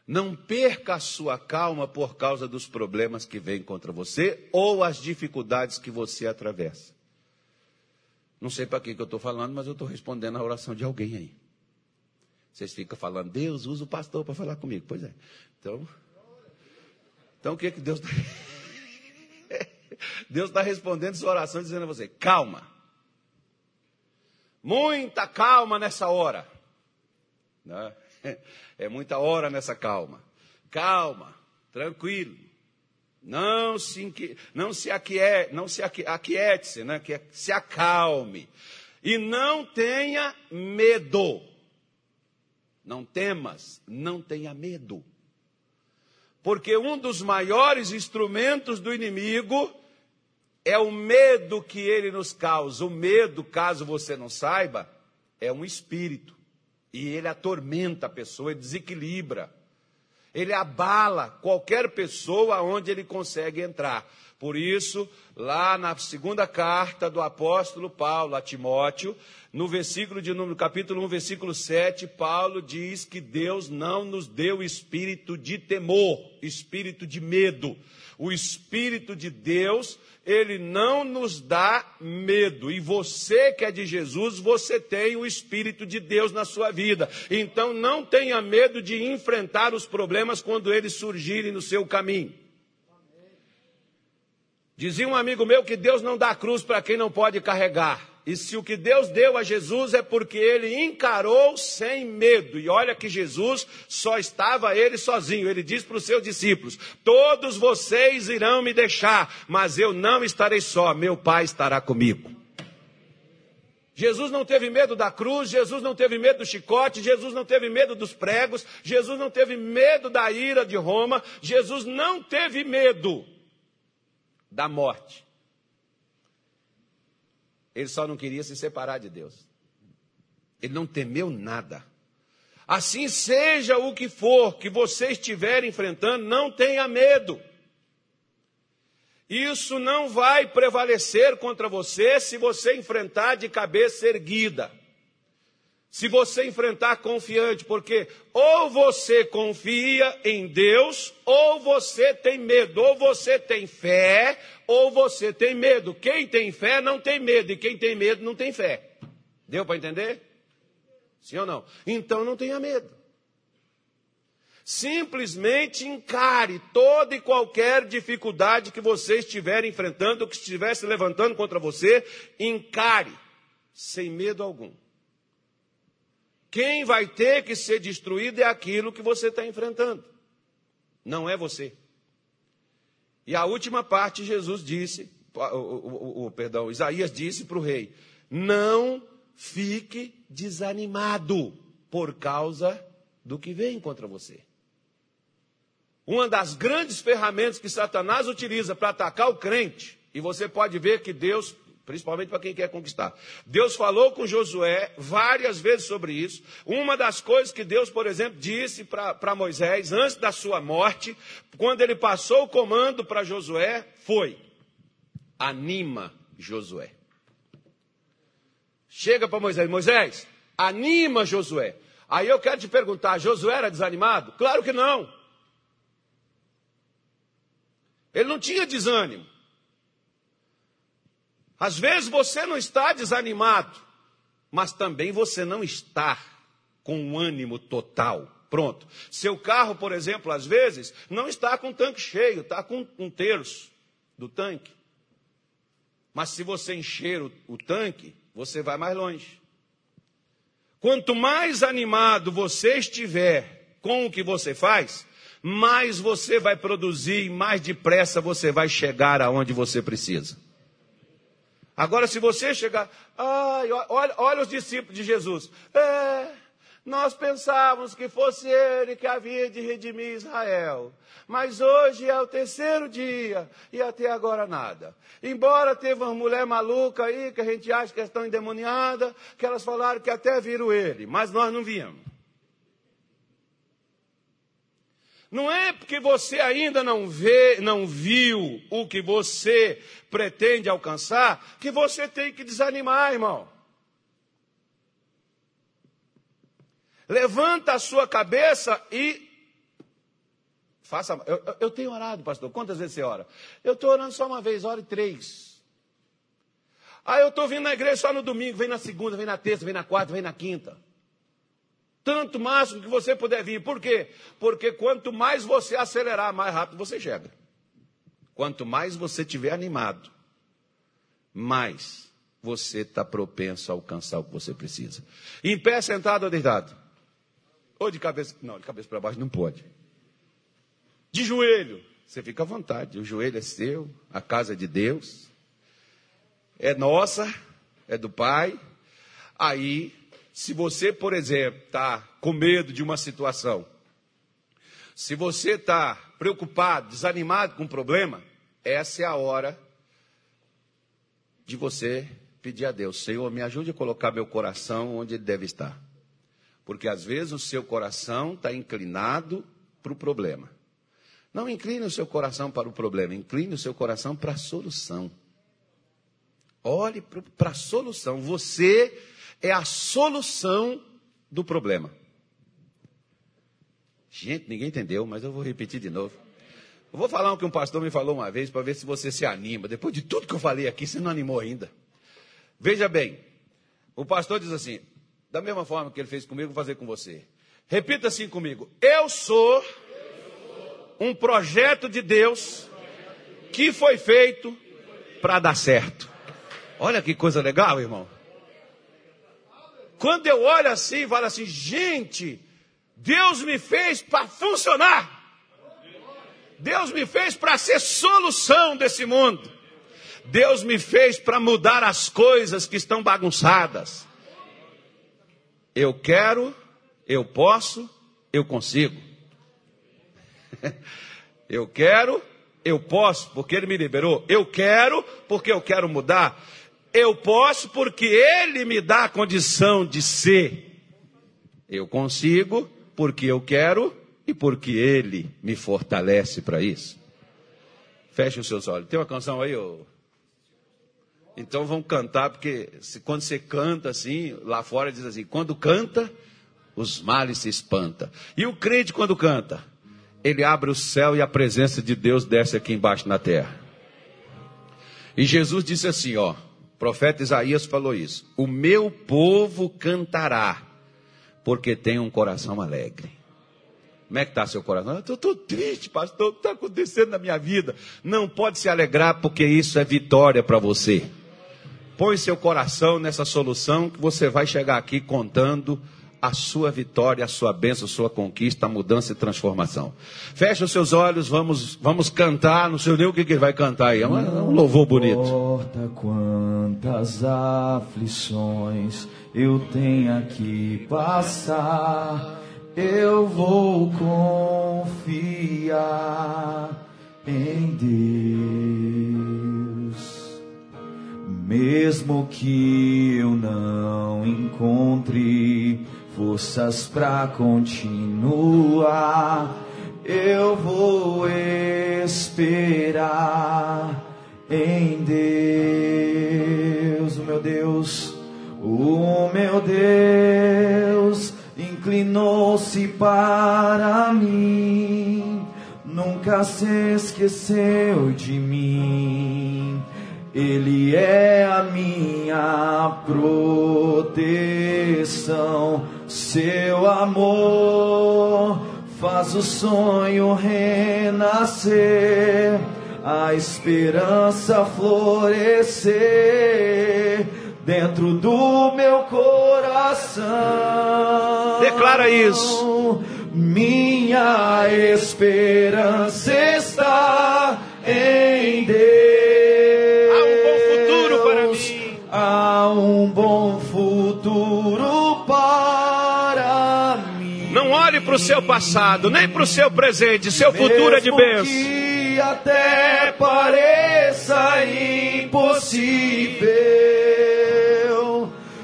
Não perca a sua calma por causa dos problemas que vêm contra você ou as dificuldades que você atravessa. Não sei para que, que eu estou falando, mas eu estou respondendo a oração de alguém aí. Vocês ficam falando, Deus usa o pastor para falar comigo. Pois é. Então, então o que, que Deus está. Deus está respondendo sua oração dizendo a você: calma. Muita calma nessa hora. Né? É muita hora nessa calma. Calma, tranquilo. Não se, não se aquiete, não se aquiete-se, né? que se acalme. E não tenha medo. Não temas, não tenha medo. Porque um dos maiores instrumentos do inimigo é o medo que ele nos causa. O medo, caso você não saiba, é um espírito. E ele atormenta a pessoa, desequilibra. Ele abala qualquer pessoa onde ele consegue entrar. Por isso, lá na segunda carta do apóstolo Paulo a Timóteo, no versículo de número, capítulo 1, versículo 7, Paulo diz que Deus não nos deu espírito de temor, espírito de medo. O espírito de Deus ele não nos dá medo. E você que é de Jesus, você tem o Espírito de Deus na sua vida. Então não tenha medo de enfrentar os problemas quando eles surgirem no seu caminho. Dizia um amigo meu que Deus não dá cruz para quem não pode carregar. E se o que Deus deu a Jesus é porque ele encarou sem medo. E olha que Jesus só estava ele sozinho. Ele diz para os seus discípulos: Todos vocês irão me deixar, mas eu não estarei só, meu Pai estará comigo. Jesus não teve medo da cruz, Jesus não teve medo do chicote, Jesus não teve medo dos pregos, Jesus não teve medo da ira de Roma, Jesus não teve medo da morte. Ele só não queria se separar de Deus. Ele não temeu nada. Assim seja o que for que você estiver enfrentando, não tenha medo. Isso não vai prevalecer contra você se você enfrentar de cabeça erguida. Se você enfrentar confiante, porque ou você confia em Deus, ou você tem medo, ou você tem fé, ou você tem medo. Quem tem fé não tem medo, e quem tem medo não tem fé. Deu para entender? Sim ou não? Então não tenha medo. Simplesmente encare toda e qualquer dificuldade que você estiver enfrentando, que estiver se levantando contra você, encare, sem medo algum. Quem vai ter que ser destruído é aquilo que você está enfrentando, não é você. E a última parte, Jesus disse, o, o, o perdão, Isaías disse para o rei: não fique desanimado por causa do que vem contra você. Uma das grandes ferramentas que Satanás utiliza para atacar o crente, e você pode ver que Deus principalmente para quem quer conquistar. Deus falou com Josué várias vezes sobre isso. Uma das coisas que Deus, por exemplo, disse para Moisés antes da sua morte, quando ele passou o comando para Josué, foi: anima Josué. Chega para Moisés, Moisés, anima Josué. Aí eu quero te perguntar: Josué era desanimado? Claro que não. Ele não tinha desânimo. Às vezes você não está desanimado, mas também você não está com um ânimo total. Pronto. Seu carro, por exemplo, às vezes, não está com o tanque cheio, está com um terço do tanque. Mas se você encher o, o tanque, você vai mais longe. Quanto mais animado você estiver com o que você faz, mais você vai produzir e mais depressa você vai chegar aonde você precisa. Agora, se você chegar, ai, olha, olha os discípulos de Jesus. É, nós pensávamos que fosse ele que havia de redimir Israel. Mas hoje é o terceiro dia e até agora nada. Embora teve uma mulher maluca aí, que a gente acha que estão endemoniada, que elas falaram que até viram ele, mas nós não viemos. Não é porque você ainda não vê, não viu o que você pretende alcançar, que você tem que desanimar, irmão. Levanta a sua cabeça e faça. Eu, eu tenho orado, pastor. Quantas vezes você ora? Eu estou orando só uma vez, ore três. Ah, eu estou vindo na igreja só no domingo, vem na segunda, vem na terça, vem na quarta, vem na quinta tanto máximo que você puder vir. Por quê? Porque quanto mais você acelerar, mais rápido você chega. Quanto mais você estiver animado, mais você está propenso a alcançar o que você precisa. Em pé, sentado ou deitado? Ou de cabeça. Não, de cabeça para baixo não pode. De joelho. Você fica à vontade. O joelho é seu, a casa é de Deus. É nossa, é do Pai. Aí se você, por exemplo, está com medo de uma situação, se você está preocupado, desanimado com um problema, essa é a hora de você pedir a Deus: Senhor, me ajude a colocar meu coração onde ele deve estar. Porque às vezes o seu coração está inclinado para o problema. Não incline o seu coração para o problema, incline o seu coração para a solução. Olhe para a solução. Você é a solução do problema. Gente, ninguém entendeu, mas eu vou repetir de novo. Eu vou falar o que um pastor me falou uma vez para ver se você se anima. Depois de tudo que eu falei aqui, você não animou ainda. Veja bem, o pastor diz assim: da mesma forma que ele fez comigo, vou fazer com você. Repita assim comigo: Eu sou um projeto de Deus que foi feito para dar certo. Olha que coisa legal, irmão. Quando eu olho assim, falo assim, gente, Deus me fez para funcionar. Deus me fez para ser solução desse mundo. Deus me fez para mudar as coisas que estão bagunçadas. Eu quero, eu posso, eu consigo. Eu quero, eu posso, porque Ele me liberou. Eu quero, porque eu quero mudar. Eu posso, porque Ele me dá a condição de ser. Eu consigo, porque eu quero e porque Ele me fortalece para isso. Feche os seus olhos. Tem uma canção aí, ô? Então vamos cantar, porque se, quando você canta assim, lá fora diz assim: quando canta, os males se espanta. E o crente, quando canta, ele abre o céu e a presença de Deus desce aqui embaixo na terra. E Jesus disse assim: ó, profeta Isaías falou isso: o meu povo cantará, porque tem um coração alegre. Como é que está seu coração? Eu estou triste, pastor, o que está acontecendo na minha vida? Não pode se alegrar, porque isso é vitória para você. Põe seu coração nessa solução que você vai chegar aqui contando a sua vitória, a sua bênção, a sua conquista, a mudança e transformação. Feche os seus olhos, vamos, vamos cantar. Não sei nem o que, que ele vai cantar aí. É um louvor bonito. Não importa quantas aflições eu tenha que passar eu vou confiar em Deus, mesmo que eu não encontre forças para continuar, eu vou esperar em Deus, o meu Deus, o meu Deus inclinou-se para mim, nunca se esqueceu de mim. Ele é a minha proteção, seu amor faz o sonho renascer, a esperança florescer dentro do meu coração. Declara isso. Minha esperança está em seu passado, nem para o seu presente. Seu futuro é de bênção. Que até pareça impossível.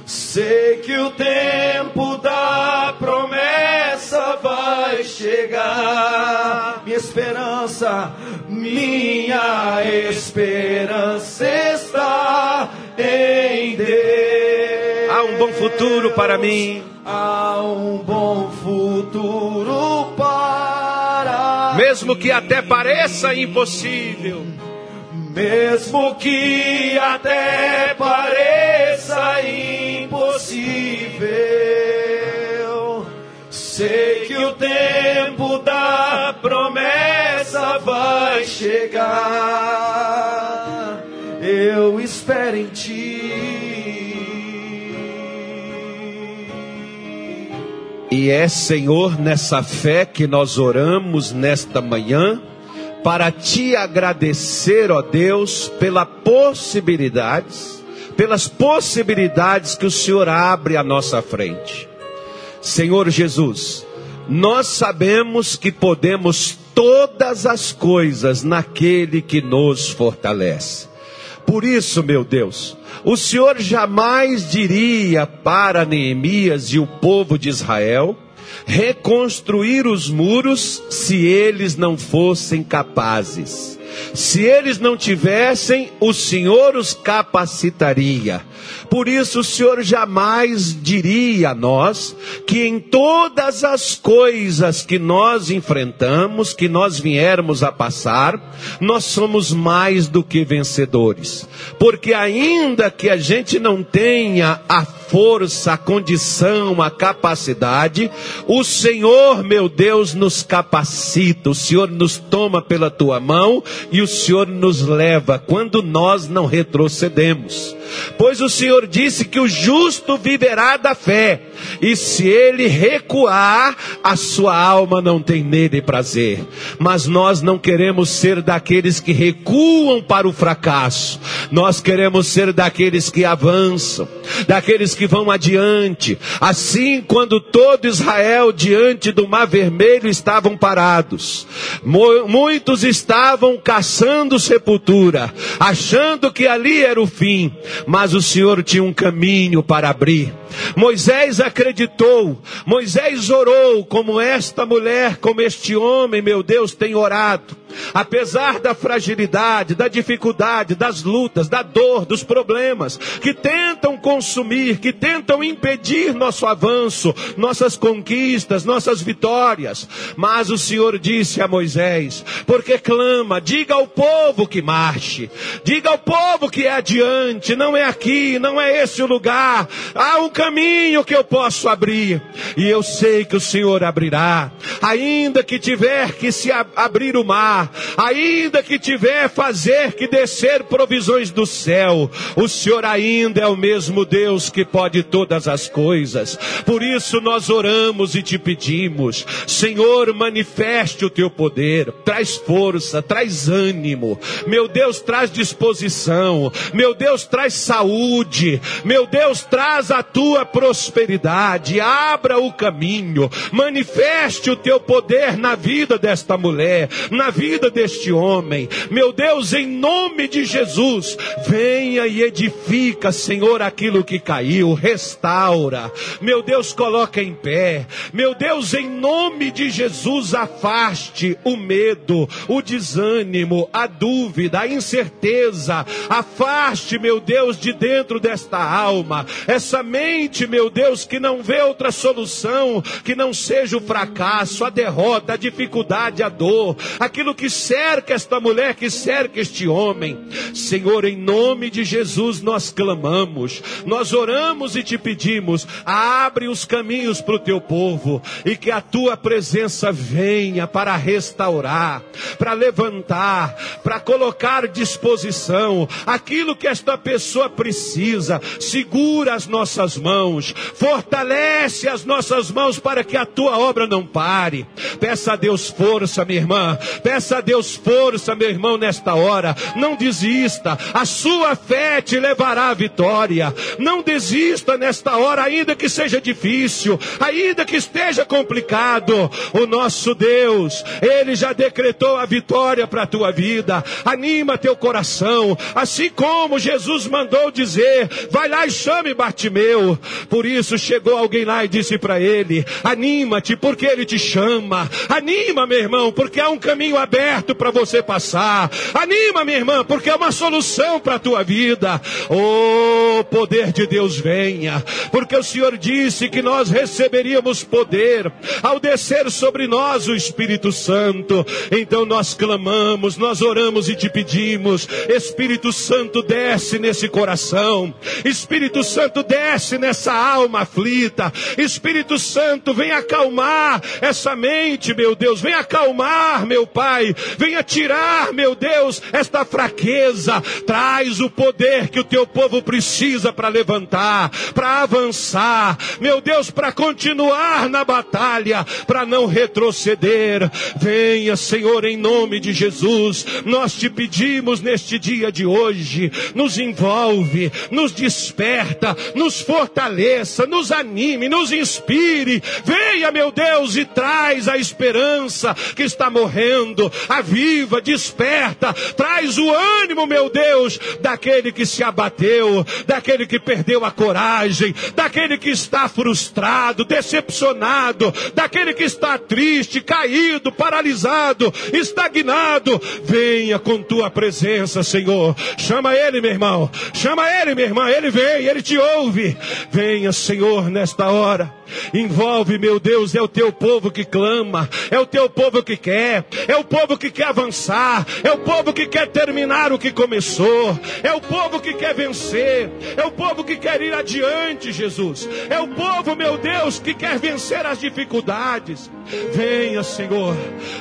Sei que o tempo da promessa vai chegar. Minha esperança, minha esperança está em bom futuro para mim. Há um bom futuro para Mesmo que até pareça impossível. Mesmo que até pareça impossível, sei que o tempo da promessa vai chegar. Eu espero em ti. E é, Senhor, nessa fé que nós oramos nesta manhã, para te agradecer, ó Deus, pela possibilidades, pelas possibilidades que o Senhor abre à nossa frente. Senhor Jesus, nós sabemos que podemos todas as coisas naquele que nos fortalece. Por isso, meu Deus, o Senhor jamais diria para Neemias e o povo de Israel reconstruir os muros se eles não fossem capazes. Se eles não tivessem, o Senhor os capacitaria. Por isso, o Senhor jamais diria a nós que em todas as coisas que nós enfrentamos, que nós viermos a passar, nós somos mais do que vencedores. Porque ainda que a gente não tenha a força, a condição, a capacidade, o Senhor, meu Deus, nos capacita, o Senhor nos toma pela tua mão e o Senhor nos leva quando nós não retrocedemos. Pois o Senhor disse que o justo viverá da fé, e se ele recuar, a sua alma não tem nele prazer. Mas nós não queremos ser daqueles que recuam para o fracasso, nós queremos ser daqueles que avançam, daqueles que vão adiante. Assim, quando todo Israel diante do Mar Vermelho estavam parados, muitos estavam caçando sepultura, achando que ali era o fim mas o Senhor tinha um caminho para abrir. Moisés acreditou, Moisés orou como esta mulher, como este homem, meu Deus, tem orado. Apesar da fragilidade, da dificuldade, das lutas, da dor, dos problemas que tentam consumir, que tentam impedir nosso avanço, nossas conquistas, nossas vitórias. Mas o Senhor disse a Moisés: porque clama, diga ao povo que marche, diga ao povo que é adiante, não é aqui, não é esse o lugar, há um caminho que eu posso abrir, e eu sei que o Senhor abrirá, ainda que tiver que se abrir o mar, ainda que tiver fazer que descer provisões do céu, o Senhor ainda é o mesmo Deus que pode todas as coisas. Por isso nós oramos e te pedimos, Senhor, manifeste o teu poder, traz força, traz ânimo, meu Deus, traz disposição, meu Deus, traz saúde, meu Deus, traz a tua prosperidade, abra o caminho, manifeste o teu poder na vida desta mulher, na vida vida deste homem. Meu Deus, em nome de Jesus, venha e edifica, Senhor, aquilo que caiu, restaura. Meu Deus, coloca em pé. Meu Deus, em nome de Jesus, afaste o medo, o desânimo, a dúvida, a incerteza. Afaste, meu Deus, de dentro desta alma, essa mente, meu Deus, que não vê outra solução que não seja o fracasso, a derrota, a dificuldade, a dor, aquilo que cerca esta mulher, que cerca este homem. Senhor, em nome de Jesus nós clamamos, nós oramos e te pedimos, abre os caminhos para o teu povo e que a tua presença venha para restaurar, para levantar, para colocar disposição aquilo que esta pessoa precisa. Segura as nossas mãos, fortalece as nossas mãos para que a tua obra não pare. Peça a Deus força, minha irmã. Peça a Deus força, meu irmão, nesta hora. Não desista. A sua fé te levará à vitória. Não desista nesta hora, ainda que seja difícil, ainda que esteja complicado. O nosso Deus, Ele já decretou a vitória para a tua vida. Anima teu coração. Assim como Jesus mandou dizer: vai lá e chame Bartimeu. Por isso chegou alguém lá e disse para ele: anima-te, porque Ele te chama. Anima, meu irmão, porque há um caminho aberto para você passar. Anima, minha irmã, porque é uma solução para a tua vida. Oh, poder de Deus venha, porque o Senhor disse que nós receberíamos poder ao descer sobre nós o Espírito Santo. Então nós clamamos, nós oramos e te pedimos, Espírito Santo desce nesse coração. Espírito Santo desce nessa alma aflita. Espírito Santo vem acalmar essa mente, meu Deus, vem acalmar, meu Pai, venha tirar, meu Deus, esta fraqueza. Traz o poder que o teu povo precisa para levantar, para avançar, meu Deus, para continuar na batalha, para não retroceder. Venha, Senhor, em nome de Jesus. Nós te pedimos neste dia de hoje, nos envolve, nos desperta, nos fortaleça, nos anime, nos inspire. Venha, meu Deus, e traz a esperança que está morrendo, a viva, desperta, traz o ânimo, meu Deus, daquele que se abateu, daquele que perdeu a coragem, daquele que está frustrado, decepcionado, daquele que está triste, caído, paralisado, estagnado. Venha com tua presença, Senhor. Chama ele, meu irmão. Chama ele, minha irmã. Ele vem, ele te ouve. Venha, Senhor, nesta hora. Envolve, meu Deus, é o teu povo que clama, é o teu povo que quer, é o povo que quer avançar, é o povo que quer terminar o que começou, é o povo que quer vencer, é o povo que quer ir adiante, Jesus. É o povo, meu Deus, que quer vencer as dificuldades. Venha, Senhor,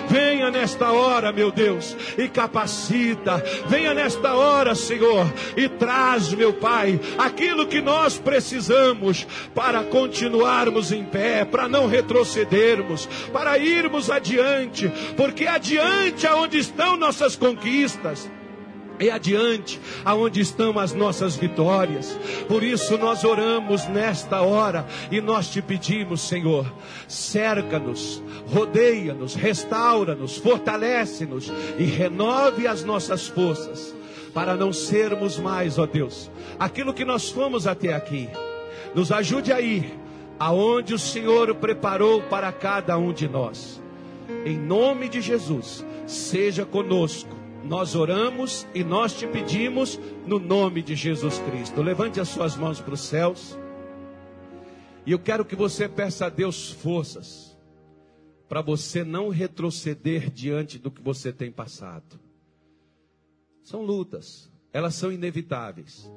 venha nesta hora, meu Deus, e capacita. Venha nesta hora, Senhor, e traz, meu Pai, aquilo que nós precisamos para continuarmos em pé, para não retrocedermos, para irmos adiante, porque adiante aonde estão nossas conquistas é adiante aonde estão as nossas vitórias. Por isso nós oramos nesta hora e nós te pedimos, Senhor, cerca-nos, rodeia-nos, restaura-nos, fortalece-nos e renove as nossas forças para não sermos mais, ó Deus, aquilo que nós fomos até aqui. Nos ajude a ir aonde o Senhor preparou para cada um de nós. Em nome de Jesus, seja conosco nós oramos e nós te pedimos no nome de Jesus Cristo. Levante as suas mãos para os céus. E eu quero que você peça a Deus forças para você não retroceder diante do que você tem passado. São lutas, elas são inevitáveis.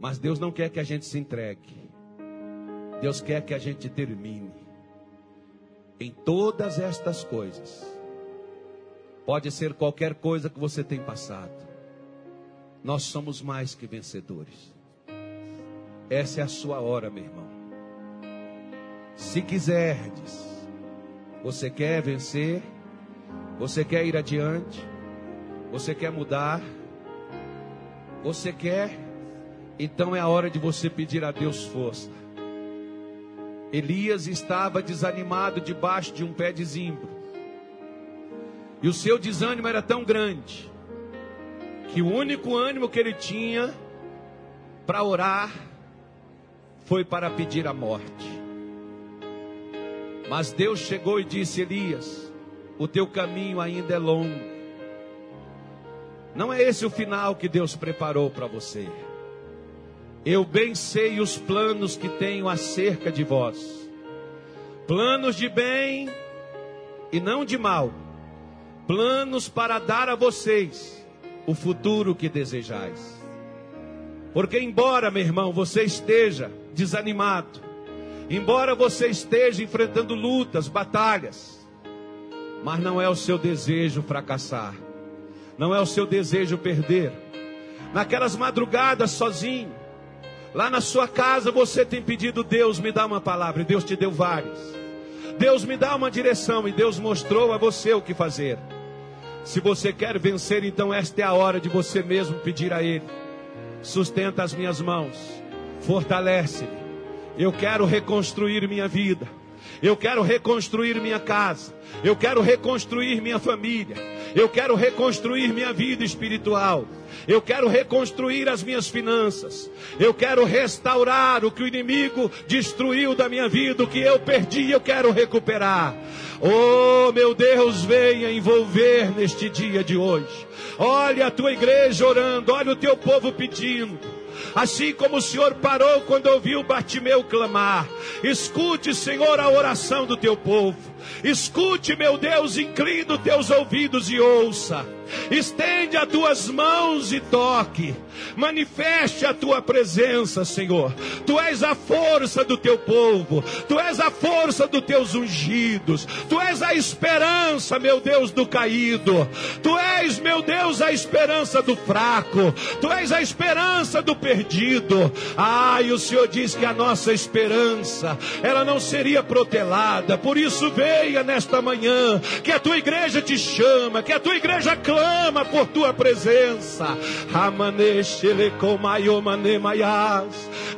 Mas Deus não quer que a gente se entregue. Deus quer que a gente termine. Em todas estas coisas Pode ser qualquer coisa que você tem passado. Nós somos mais que vencedores. Essa é a sua hora, meu irmão. Se quiserdes, você quer vencer, você quer ir adiante, você quer mudar, você quer, então é a hora de você pedir a Deus força. Elias estava desanimado debaixo de um pé de zimbro. E o seu desânimo era tão grande que o único ânimo que ele tinha para orar foi para pedir a morte. Mas Deus chegou e disse: Elias, o teu caminho ainda é longo. Não é esse o final que Deus preparou para você. Eu bem sei os planos que tenho acerca de vós planos de bem e não de mal planos para dar a vocês o futuro que desejais. Porque, embora, meu irmão, você esteja desanimado, embora você esteja enfrentando lutas, batalhas, mas não é o seu desejo fracassar, não é o seu desejo perder. Naquelas madrugadas sozinho, lá na sua casa, você tem pedido, Deus me dá uma palavra, e Deus te deu várias. Deus me dá uma direção e Deus mostrou a você o que fazer. Se você quer vencer, então esta é a hora de você mesmo pedir a Ele: sustenta as minhas mãos, fortalece-me. Eu quero reconstruir minha vida. Eu quero reconstruir minha casa. Eu quero reconstruir minha família. Eu quero reconstruir minha vida espiritual. Eu quero reconstruir as minhas finanças. Eu quero restaurar o que o inimigo destruiu da minha vida, o que eu perdi, eu quero recuperar. Oh, meu Deus, venha envolver neste dia de hoje. Olha a tua igreja orando, olha o teu povo pedindo. Assim como o Senhor parou quando ouviu Bartimeu clamar. Escute, Senhor, a oração do teu povo. Escute, meu Deus, inclina os teus ouvidos e ouça. Estende as tuas mãos e toque. Manifeste a tua presença, Senhor. Tu és a força do teu povo. Tu és a força dos teus ungidos. Tu és a esperança, meu Deus, do caído. Tu és, meu Deus, a esperança do fraco. Tu és a esperança do perdido. Ah, e o Senhor diz que a nossa esperança, ela não seria protelada. Por isso, venha nesta manhã, que a tua igreja te chama, que a tua igreja clama por tua presença.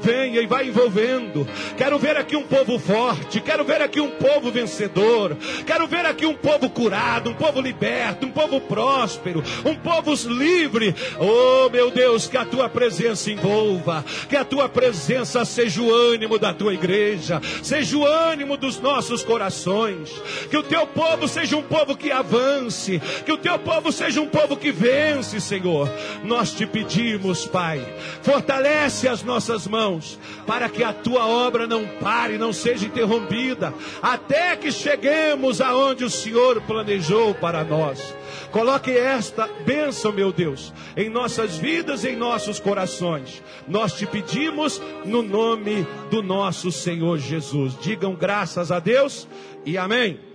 Venha e vai envolvendo. Quero ver aqui um povo forte. Quero ver aqui um povo vencedor. Quero ver aqui um povo curado, um povo liberto, um povo próspero, um povo livre. Oh meu Deus, que a tua presença envolva. Que a tua presença seja o ânimo da tua igreja. Seja o ânimo dos nossos corações. Que o teu povo seja um povo que avance. Que o teu povo seja seja um povo que vence, Senhor. Nós te pedimos, Pai, fortalece as nossas mãos, para que a tua obra não pare, não seja interrompida, até que cheguemos aonde o Senhor planejou para nós. Coloque esta bênção, meu Deus, em nossas vidas, em nossos corações. Nós te pedimos no nome do nosso Senhor Jesus. Digam graças a Deus e amém.